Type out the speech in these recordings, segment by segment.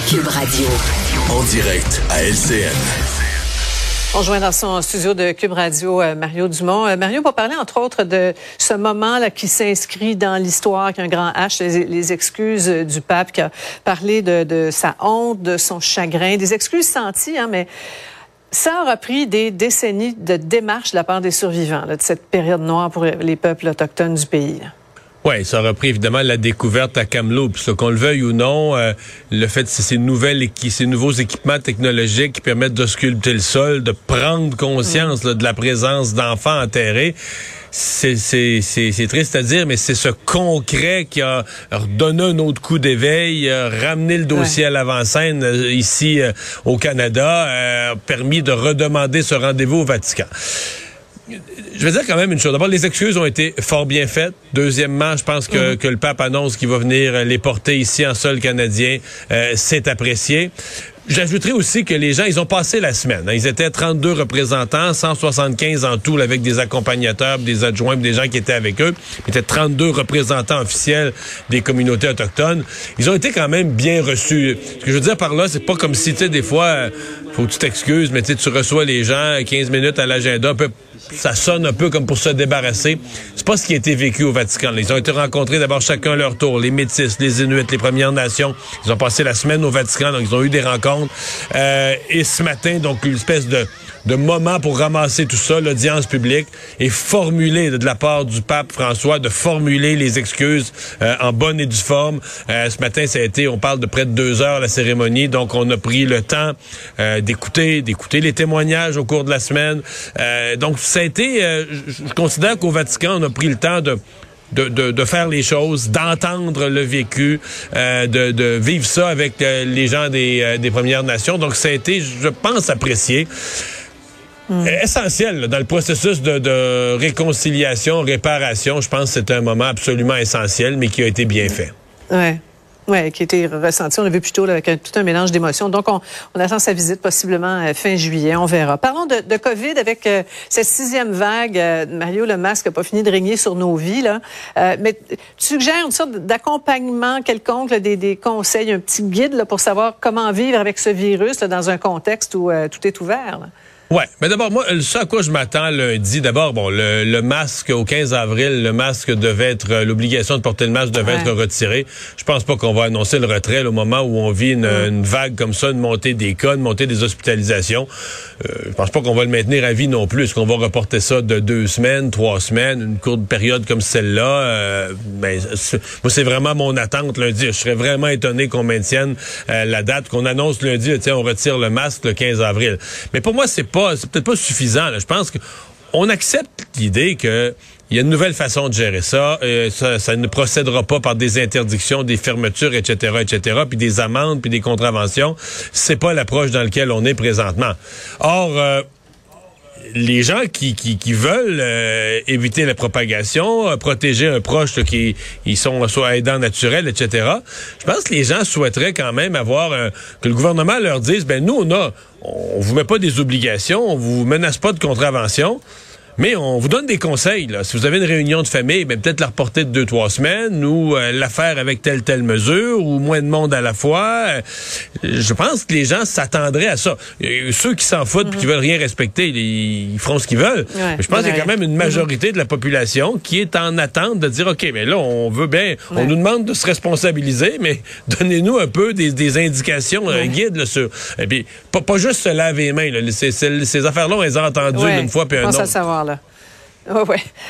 Cube Radio. En direct à LCN. On joint dans son studio de Cube Radio euh, Mario Dumont. Euh, Mario, pour parler entre autres de ce moment là qui s'inscrit dans l'histoire, qu'un grand H, les, les, excuses du pape qui a parlé de, de, sa honte, de son chagrin, des excuses senties, hein, mais ça aura pris des décennies de démarches de la part des survivants là, de cette période noire pour les peuples autochtones du pays. Là. Oui, ça a repris évidemment la découverte à Kamloops. Qu'on le veuille ou non, euh, le fait de ces nouvelles ces nouveaux équipements technologiques qui permettent de sculpter le sol, de prendre conscience là, de la présence d'enfants enterrés, c'est triste à dire, mais c'est ce concret qui a redonné un autre coup d'éveil, ramené le dossier ouais. à l'avant-scène euh, ici euh, au Canada, euh, permis de redemander ce rendez-vous au Vatican je veux dire quand même une chose. D'abord, les excuses ont été fort bien faites. Deuxièmement, je pense que, Mm-hmm. que le pape annonce qu'il va venir les porter ici en sol canadien. Euh, C'est apprécié. J'ajouterais aussi que les gens, ils ont passé la semaine. hein. Ils étaient 32 représentants, 175 en tout, avec des accompagnateurs, des adjoints, des gens qui étaient avec eux. Ils étaient 32 représentants officiels des communautés autochtones. Ils ont été quand même bien reçus. Ce que je veux dire par là, c'est pas comme si, tu sais, des fois, euh, faut que tu t'excuses, mais tu reçois les gens 15 minutes à l'agenda, un peu ça sonne un peu comme pour se débarrasser. C'est pas ce qui a été vécu au Vatican. Ils ont été rencontrés d'abord chacun à leur tour, les Métis, les Inuits, les Premières Nations. Ils ont passé la semaine au Vatican, donc ils ont eu des rencontres. Euh, et ce matin, donc une espèce de de moment pour ramasser tout ça, l'audience publique, et formuler de la part du pape François, de formuler les excuses euh, en bonne et due forme. Euh, ce matin, ça a été, on parle de près de deux heures la cérémonie, donc on a pris le temps euh, d'écouter, d'écouter les témoignages au cours de la semaine. Euh, donc ça a été, euh, je considère qu'au Vatican, on a pris le temps de de, de, de, faire les choses, d'entendre le vécu, euh, de, de, vivre ça avec euh, les gens des, euh, des Premières Nations. Donc, ça a été, je pense, apprécié. Mm. Essentiel là, dans le processus de, de, réconciliation, réparation. Je pense que c'est un moment absolument essentiel, mais qui a été bien fait. Ouais. Oui, qui a été ressenti. On l'a vu plutôt là, avec un, tout un mélange d'émotions. Donc, on, on, attend sa visite possiblement euh, fin juillet. On verra. Parlons de, de COVID avec euh, cette sixième vague. Euh, Mario, le masque n'a pas fini de régner sur nos vies. Là. Euh, mais tu suggères une sorte d'accompagnement quelconque, là, des, des, conseils, un petit guide là, pour savoir comment vivre avec ce virus dans un contexte où euh, tout est ouvert. Ouais, mais d'abord moi, ce à quoi je m'attends lundi, d'abord bon, le, le, masque au 15 avril, le masque devait être l'obligation de porter le masque devait ouais. être retirée. Je pense pas qu'on va annoncer le retrait là, au moment où on vit une, mm. une, vague comme ça, une montée des cas, une montée des hospitalisations. Euh, je pense pas qu'on va le maintenir à vie non plus. Est-ce qu'on va reporter ça de deux semaines, trois semaines, une courte période comme celle-là? Euh, ben, moi c'est vraiment mon attente lundi. Je serais vraiment étonné qu'on maintienne euh, la date, qu'on annonce lundi. Tiens, on retire le masque le 15 avril. Mais pour moi c'est c'est peut-être pas suffisant. Je pense qu'on accepte l'idée que il y a une nouvelle façon de gérer ça. Euh, ça. ça. ne procédera pas par des interdictions, des fermetures, etc., etc., puis des amendes, puis des contraventions. C'est pas l'approche dans laquelle on est présentement. Or, euh, les gens qui, qui, veulent euh, éviter la propagation, euh, protéger un proche qui ils sont soit aidants naturels, etc. Je pense que les gens souhaiteraient quand même avoir un, que le gouvernement leur dise ben nous on a on vous met pas des obligations, on vous menace pas de contravention. Mais on vous donne des conseils. Là. Si vous avez une réunion de famille, ben, peut-être la reporter de deux, trois semaines ou euh, la faire avec telle, telle mesure ou moins de monde à la fois. Euh, je pense que les gens s'attendraient à ça. Ceux qui s'en foutent et qui veulent rien respecter, ils, ils feront ce qu'ils veulent. Ouais. Mais je pense qu'il y a quand même une majorité de la population qui est en attente de dire, OK, mais là, on veut bien, on nous demande de se responsabiliser, mais donnez-nous un peu des, des indications euh, guides là, sur... Et puis, pas, pas juste se laver les mains. Là. Ces, ces- ces affaires-là, on les a entendues une fois puis un autre.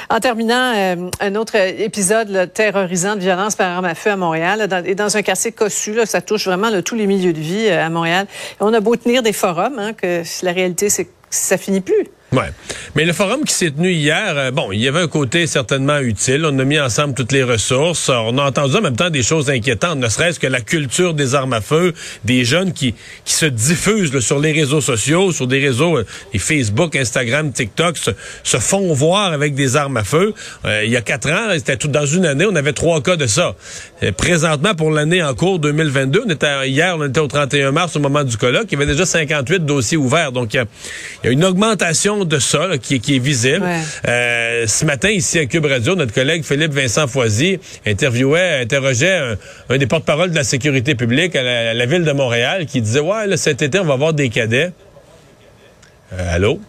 En terminant, euh, un autre épisode terrorisant de violence par arme à feu à Montréal, et dans un quartier cossu, ça touche vraiment tous les milieux de vie euh, à Montréal. On a beau tenir des forums, hein, que la réalité, c'est que ça finit plus. Mais le forum qui s'est tenu hier, euh, bon, il y avait un côté certainement utile. On a mis ensemble toutes les ressources. On a entendu en même temps des choses inquiétantes, ne serait-ce que la culture des armes à feu, des jeunes qui, qui se diffusent là, sur les réseaux sociaux, sur des réseaux, euh, les Facebook, Instagram, TikTok, se, se font voir avec des armes à feu. Euh, il y a quatre ans, c'était tout dans une année, on avait trois cas de ça. Euh, présentement, pour l'année en cours 2022, on était, hier, on était au 31 mars au moment du colloque, il y avait déjà 58 dossiers ouverts. Donc, il y a, il y a une augmentation de ça là, qui, qui est visible. Ouais. Euh, ce matin, ici à Cube Radio, notre collègue Philippe Vincent Foisy interviewait, interrogeait un, un des porte-parole de la sécurité publique à la, à la ville de Montréal qui disait, ouais, là, cet été, on va avoir des cadets. Euh, allô?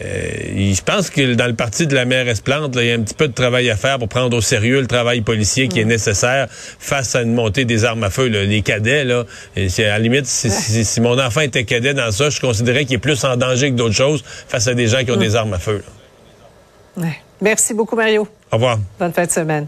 Euh, je pense que dans le parti de la mairesse Plante, là, il y a un petit peu de travail à faire pour prendre au sérieux le travail policier qui est nécessaire face à une montée des armes à feu. là. Les cadets, là, et à la limite, si, si- si mon enfant était cadet dans ça, je considérais qu'il est plus en danger que d'autres choses face à des gens qui ont des armes à feu. Ouais. Merci beaucoup, Mario. Au revoir. Bonne fin de semaine.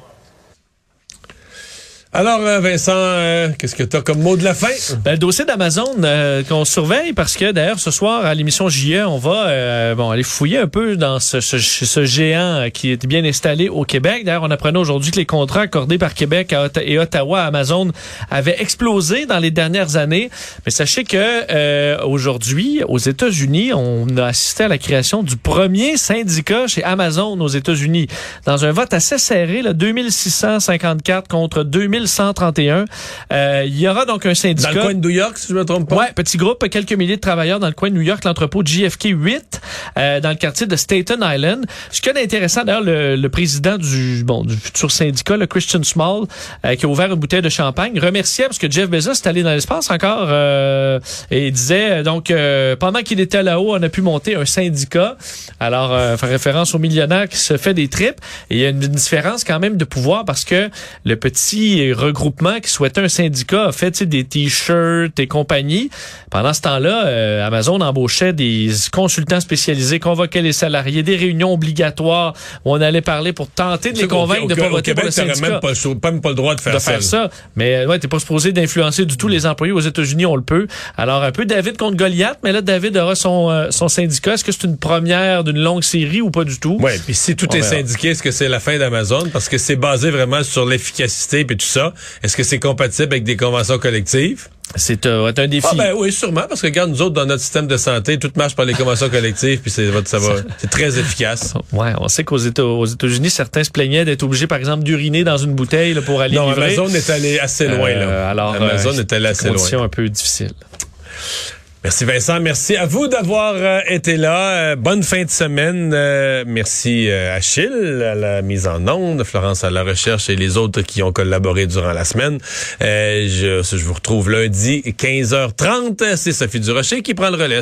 Alors, euh, Vincent, euh, qu'est-ce que tu as comme mot de la fin? Ben, le dossier d'Amazon euh, qu'on surveille parce que d'ailleurs ce soir à l'émission JE, on va euh, bon aller fouiller un peu dans ce, ce, ce géant qui est bien installé au Québec. D'ailleurs, on apprenait aujourd'hui que les contrats accordés par Québec et Ottawa à Amazon avaient explosé dans les dernières années. Mais sachez que euh, aujourd'hui, aux États-Unis, on a assisté à la création du premier syndicat chez Amazon aux États-Unis dans un vote assez serré, là, 2654 contre 2131. Euh, il y aura donc un syndicat. Dans le coin de New York, si je me trompe pas? Ouais, petit groupe, quelques milliers de travailleurs dans le coin de New York, l'entrepôt JFK 8, euh, dans le quartier de Staten Island. Ce qu'il y a d'intéressant, d'ailleurs, le, le président du bon du futur syndicat, le Christian Small, euh, qui a ouvert une bouteille de champagne, remerciait parce que Jeff Bezos est allé dans l'espace encore euh, et il disait euh, donc euh, pendant qu'il était là-haut, on a pu monter un syndicat. Alors, euh, faire référence au millionnaire qui se fait des tripes. Et il y a une, une différence quand même de pouvoir parce que le petit regroupement qui souhaitait un syndicat a fait des t-shirts et compagnie. Pendant ce temps-là, euh, Amazon embauchait des consultants spécialisés, convoquait les salariés, des réunions obligatoires où on allait parler pour tenter de les convaincre au- de pas au voter Québec, pour le syndicat même pas, même pas le droit de faire de faire ça. Mais euh, ouais, t'es pas supposé d'influencer du tout les employés aux États-Unis, on le peut. Alors un peu David contre Goliath, mais là David aura son euh, son syndicat. Est-ce que c'est une première d'une longue série ou pas du tout? Ouais, puis si tout On est verra. syndiqué, est-ce que c'est la fin d'Amazon? Parce que c'est basé vraiment sur l'efficacité et tout ça. Est-ce que c'est compatible avec des conventions collectives? C'est euh, un défi. Ah ben oui, sûrement, parce que regarde, nous autres, dans notre système de santé, tout marche par les conventions collectives, puis c'est ça va, c'est très efficace. Ouais, on sait qu'aux Éta- aux États-Unis, certains se plaignaient d'être obligés, par exemple, d'uriner dans une bouteille là, pour aller Non, livrer. Amazon est allé assez loin, là. Euh, alors, Amazon euh, est allé assez loin. un peu difficiles. Merci Vincent, merci à vous d'avoir euh, été là. Euh, bonne fin de semaine. Euh, merci Achille à la mise en onde, Florence à la recherche et les autres qui ont collaboré durant la semaine. Je, vous retrouve lundi 15h30. C'est Sophie Durocher qui prend le relais.